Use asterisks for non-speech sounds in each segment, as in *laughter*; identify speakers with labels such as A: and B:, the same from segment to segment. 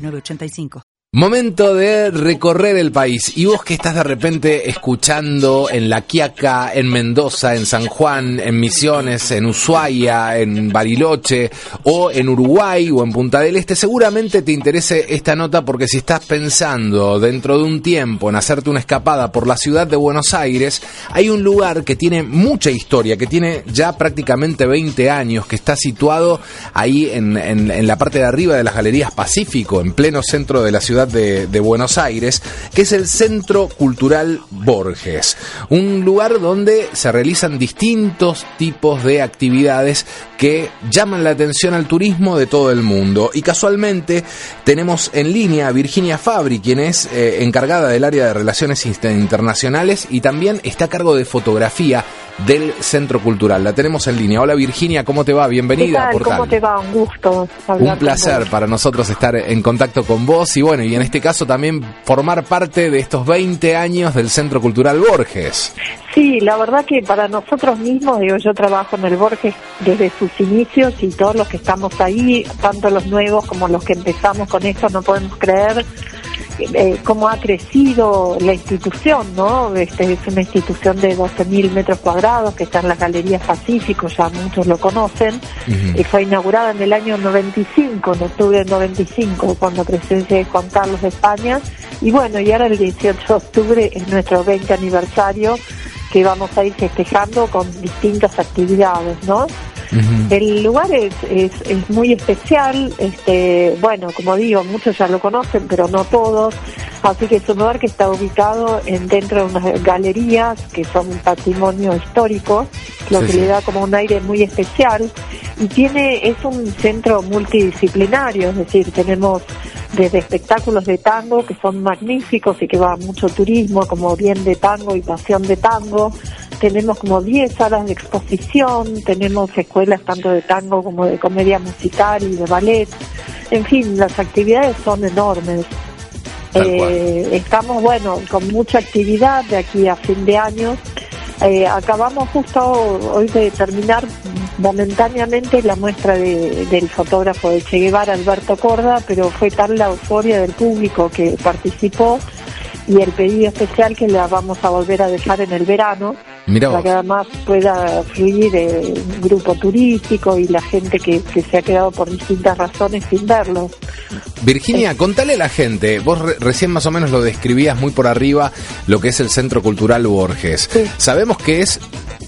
A: 985.
B: Momento de recorrer el país. Y vos que estás de repente escuchando en La Quiaca, en Mendoza, en San Juan, en Misiones, en Ushuaia, en Bariloche, o en Uruguay o en Punta del Este, seguramente te interese esta nota porque si estás pensando dentro de un tiempo en hacerte una escapada por la ciudad de Buenos Aires, hay un lugar que tiene mucha historia, que tiene ya prácticamente 20 años, que está situado ahí en, en la parte de arriba de las Galerías Pacífico, en pleno centro de la ciudad de, Buenos Aires, que es el Centro Cultural Borges, un lugar donde se realizan distintos tipos de actividades que llaman la atención al turismo de todo el mundo. Y casualmente tenemos en línea a Virginia Fabri, quien es eh, encargada del área de relaciones internacionales y también está a cargo de fotografía del Centro Cultural. La tenemos en línea. Hola Virginia, ¿cómo te va? Bienvenida
C: a ¿Cómo te va? Un gusto.
B: Un placer para nosotros estar en contacto con vos y bueno, y en este caso también formar parte de estos 20 años del Centro Cultural Borges.
C: Sí, la verdad que para nosotros mismos, digo, yo trabajo en el Borges desde sus inicios y todos los que estamos ahí, tanto los nuevos como los que empezamos con esto, no podemos creer eh, cómo ha crecido la institución, ¿no? Este, es una institución de 12.000 metros cuadrados que está en las Galerías Pacífico, ya muchos lo conocen, y fue inaugurada en el año 95, en octubre del 95, cuando presencia Juan Carlos de España, y bueno, y ahora el 18 de octubre es nuestro 20 aniversario que vamos a ir festejando con distintas actividades, ¿no? El lugar es, es, muy especial, este, bueno, como digo, muchos ya lo conocen, pero no todos, así que es un lugar que está ubicado en, dentro de unas galerías que son un patrimonio histórico, lo que le da como un aire muy especial, y tiene, es un centro multidisciplinario, es decir, tenemos desde espectáculos de tango que son magníficos y que va mucho turismo, como bien de tango y pasión de tango, tenemos como 10 salas de exposición, tenemos escuelas tanto de tango como de comedia musical y de ballet. En fin, las actividades son enormes. Eh, estamos, bueno, con mucha actividad de aquí a fin de año. Eh, acabamos justo hoy de terminar momentáneamente la muestra del fotógrafo de Che Guevara, Alberto Corda, pero fue tal la euforia del público que participó y el pedido especial que la vamos a volver a dejar en el verano para que además pueda fluir el grupo turístico y la gente que, se ha quedado por distintas razones sin verlo.
B: Virginia, contale a la gente, vos recién más o menos lo describías muy por arriba, lo que es el Centro Cultural Borges. Sabemos que es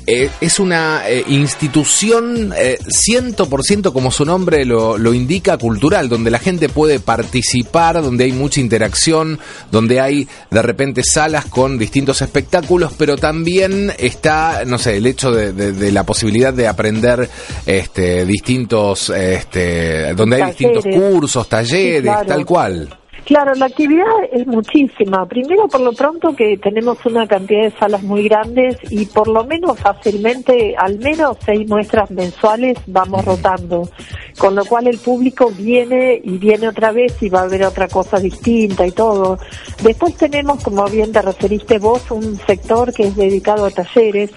B: eh, es una eh, institución eh, 100% como su nombre lo, lo, indica, cultural, donde la gente puede participar, donde hay mucha interacción, donde hay de repente salas con distintos espectáculos, pero también está, no sé, el hecho de, la posibilidad de aprender este, distintos, este, donde hay distintos cursos, talleres, tal cual.
C: Claro, la actividad es muchísima. Primero, por lo pronto, que tenemos una cantidad de salas muy grandes y por lo menos fácilmente, al menos seis muestras mensuales vamos rotando. Con lo cual el público viene y viene otra vez y va a ver otra cosa distinta y todo. Después tenemos, como bien te referiste vos, un sector que es dedicado a talleres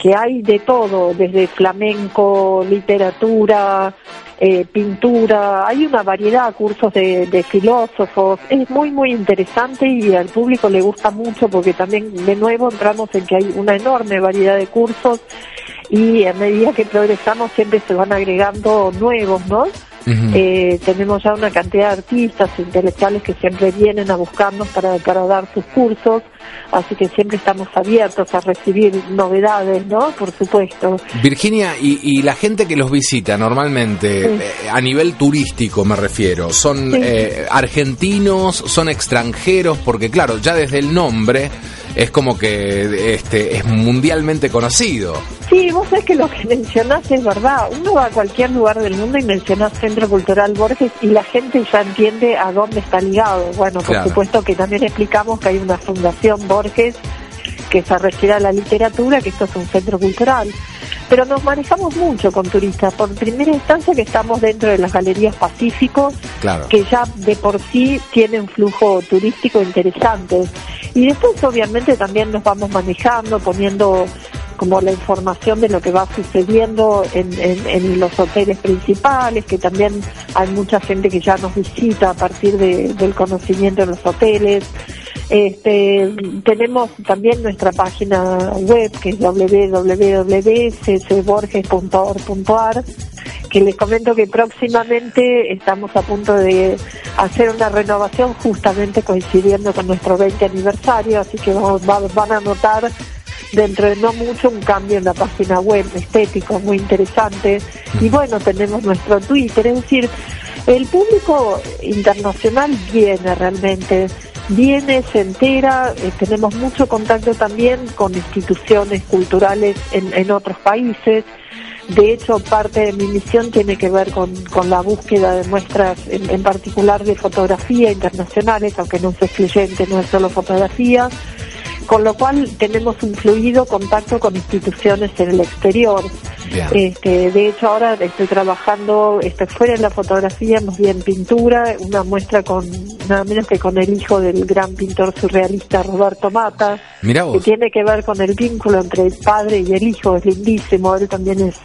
C: que hay de todo, desde flamenco, literatura, eh, pintura, hay una variedad de cursos de, filósofos, es muy muy interesante y al público le gusta mucho porque también de nuevo entramos en que hay una enorme variedad de cursos y a medida que progresamos siempre se van agregando nuevos, ¿no? Eh, tenemos ya una cantidad de artistas intelectuales que siempre vienen a buscarnos para, para dar sus cursos, así que siempre estamos abiertos a recibir novedades, ¿no? Por supuesto.
B: Virginia, y, la gente que los visita normalmente, eh, a nivel turístico me refiero, ¿son eh, argentinos, son extranjeros? Porque claro, ya desde el nombre es como que este es mundialmente conocido.
C: Sí, vos sabés que lo que mencionás es verdad. Uno va a cualquier lugar del mundo y mencionás Centro Cultural Borges y la gente ya entiende a dónde está ligado. Bueno, por supuesto que también explicamos que hay una fundación Borges que se refiere a la literatura, que esto es un centro cultural. Pero nos manejamos mucho con turistas. Por primera instancia que estamos dentro de las galerías Pacífico, que ya de por sí tienen flujo turístico interesante. Y después obviamente también nos vamos manejando, poniendo como la información de lo que va sucediendo en, en, los hoteles principales, que también hay mucha gente que ya nos visita a partir del conocimiento de los hoteles. Este, tenemos también nuestra página web que es www.csborges.org.ar que les comento que próximamente estamos a punto de hacer una renovación justamente coincidiendo con nuestro 20 aniversario, así que van a notar dentro de no mucho un cambio en la página web estético muy interesante. Y bueno tenemos nuestro Twitter es decir el público internacional viene realmente viene se entera eh, tenemos mucho contacto también con instituciones culturales en, en otros países. De hecho, parte de mi misión tiene que ver con, con la búsqueda de muestras, en, en, particular de fotografía internacionales, aunque no es excluyente, no es solo fotografía, con lo cual tenemos un fluido contacto con instituciones en el exterior. Este, de hecho, ahora estoy trabajando este, fuera de la fotografía, más bien pintura, una muestra con nada menos que con el hijo del gran pintor surrealista Roberto Mata, que tiene que ver con el vínculo entre el padre y el hijo, es lindísimo, él también es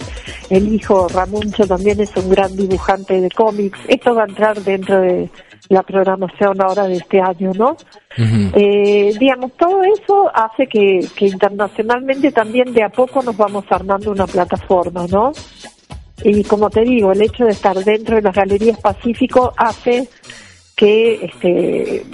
C: el hijo, Ramuncho también es un gran dibujante de cómics, esto va a entrar dentro de la programación ahora de este año, ¿no? eh, digamos, todo eso hace que, que internacionalmente también de a poco nos vamos armando una plataforma, ¿no? Y como te digo, el hecho de estar dentro de las galerías Pacífico hace que este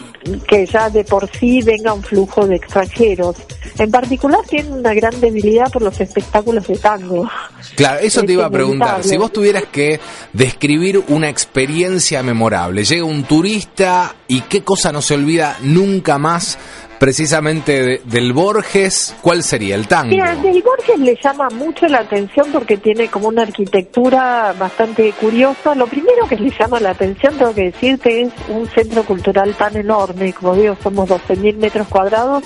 C: que ya de por sí venga un flujo de extranjeros. En particular tiene una gran debilidad por los espectáculos de tango.
B: Claro, eso te iba a preguntar. Si vos tuvieras que describir una experiencia memorable, llega un turista y qué cosa no se olvida nunca más precisamente del Borges, ¿cuál sería el tango?
C: Mira, del Borges le llama mucho la atención porque tiene como una arquitectura bastante curiosa. Lo primero que le llama la atención, tengo que decirte, es un centro cultural tan enorme, como digo, somos 12.000 metros cuadrados,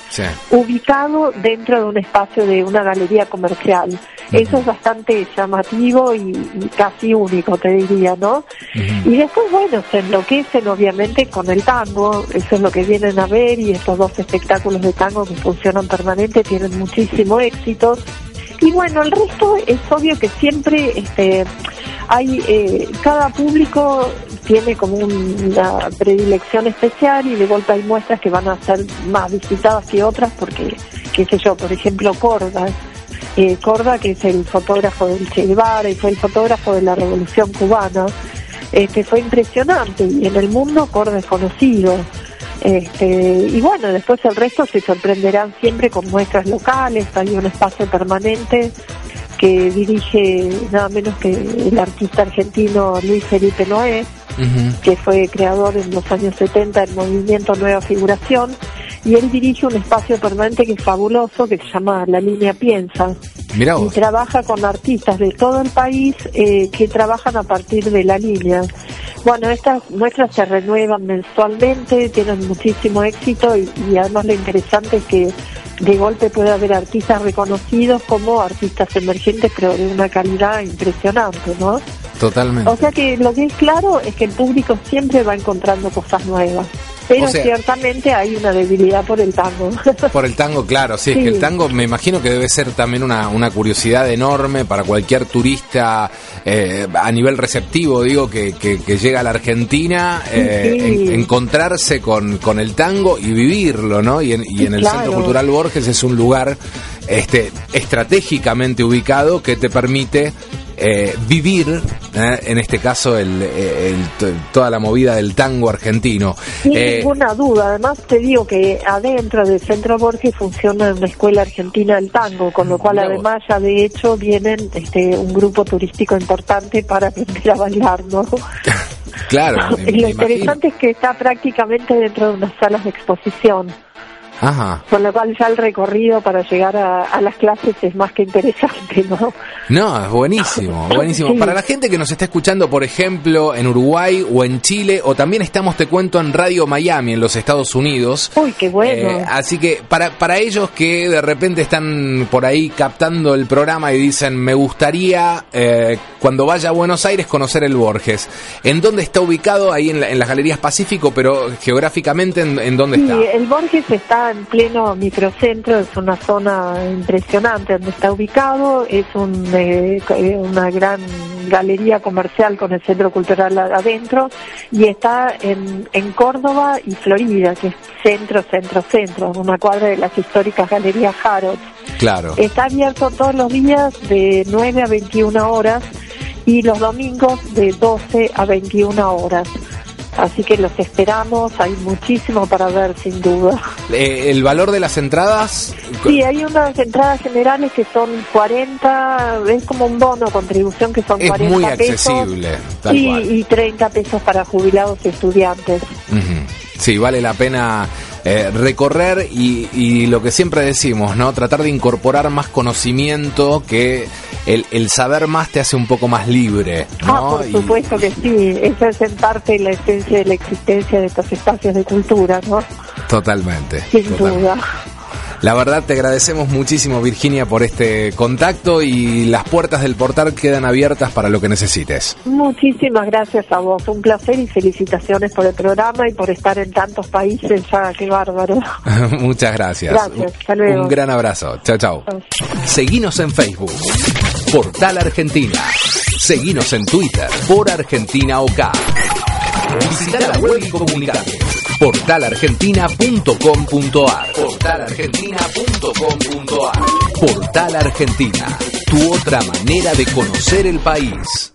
C: ubicado dentro de un espacio de una galería comercial. Eso es bastante llamativo y, casi único, te diría, ¿no? Y después, bueno, se enloquecen obviamente con el tango, eso es lo que vienen a ver y estos dos espectáculos espectáculos de tango que funcionan permanente, tienen muchísimo éxito. Y bueno, el resto es obvio que siempre este, hay, eh, cada público tiene como una predilección especial y de vuelta hay muestras que van a ser más visitadas que otras porque, qué sé yo, por ejemplo, Corda. Eh, Corda, que es el fotógrafo del Che Guevara y fue el fotógrafo de la Revolución Cubana, este, fue impresionante y en el mundo Corda es conocido. Este, y bueno, después el resto se sorprenderán siempre con muestras locales, hay un espacio permanente que dirige nada menos que el artista argentino Luis Felipe Noé, que fue creador en los años 70 del movimiento Nueva Figuración, y él dirige un espacio permanente que es fabuloso, que se llama La Línea Piensa. Y trabaja con artistas de todo el país eh, que trabajan a partir de la línea. Bueno, estas muestras se renuevan mensualmente, tienen muchísimo éxito y, además lo interesante es que de golpe puede haber artistas reconocidos como artistas emergentes, pero de una calidad impresionante, ¿no?
B: Totalmente.
C: O sea que lo que es claro es que el público siempre va encontrando cosas nuevas. Pero ciertamente hay una debilidad por el tango. *laughs*
B: Por el tango, claro, sí, es que el tango me imagino que debe ser también una, una curiosidad enorme para cualquier turista eh, a nivel receptivo, digo, que, que, llega a la Argentina, eh, encontrarse con, con el tango y vivirlo, ¿no? Y en, y en el Centro Cultural Borges es un lugar este, estratégicamente ubicado que te permite eh, vivir, eh, en este caso, el, toda la movida del tango argentino.
C: Sin eh, ninguna duda. Además, te digo que adentro del Centro Borges funciona una escuela argentina del tango, con lo cual, además, ya de hecho vienen este, un grupo turístico importante para aprender a bailar, ¿no? *laughs*
B: claro. *laughs*
C: lo interesante es que está prácticamente dentro de unas salas de exposición.
B: Ajá.
C: Con lo cual ya el recorrido para llegar a, a las clases es más que interesante, ¿no?
B: No, es buenísimo, *laughs* buenísimo.
C: Sí.
B: Para la gente que nos está escuchando, por ejemplo, en Uruguay o en Chile, o también estamos, te cuento, en Radio Miami, en los Estados Unidos.
C: Uy, qué bueno.
B: Eh, así que para, para ellos que de repente están por ahí captando el programa y dicen, me gustaría eh, cuando vaya a Buenos Aires conocer el Borges. ¿En dónde está ubicado? Ahí en, la- en las Galerías Pacífico, pero geográficamente, ¿en, en dónde
C: Sí,
B: está?
C: el Borges está en pleno microcentro, es una zona impresionante donde está ubicado, es un, eh, una gran galería comercial con el centro cultural adentro y está en, en Córdoba y Florida, que es centro, centro, centro, una cuadra de las históricas galerías Harrods.
B: Claro.
C: Está abierto todos los días de 9 a 21 horas y los domingos de 12 a 21 horas. Así que los esperamos, hay muchísimo para ver sin duda.
B: Eh, ¿El valor de las entradas?
C: Sí, hay unas entradas generales que son 40, es como un bono contribución que son
B: Es
C: 40
B: muy
C: pesos.
B: accesible, tal
C: Sí,
B: cual.
C: y 30 pesos para jubilados y estudiantes.
B: Ujú. Sí, vale la pena eh, recorrer y, y lo que siempre decimos, ¿no? Tratar de incorporar más conocimiento que el, el saber más te hace un poco más libre, ¿no?
C: Ah, por
B: Y-
C: supuesto que sí, esa es en parte la esencia de la existencia de estos espacios de cultura, ¿no?
B: Totalmente.
C: Sin
B: totalmente.
C: duda.
B: La verdad te agradecemos muchísimo Virginia por este contacto y las puertas del portal quedan abiertas para lo que necesites.
C: Muchísimas gracias a vos, un placer y felicitaciones por el programa y por estar en tantos países, ya qué bárbaro. *laughs*
B: Muchas gracias.
C: Gracias, hasta luego.
B: Un gran abrazo. Chao, chao. Seguinos en Facebook, Portal Argentina. Seguinos en Twitter, por Argentina OK. Visita la web y comunicate. Portalargentina.com.ar Portalargentina.com.ar Portal Argentina, tu otra manera de conocer el país.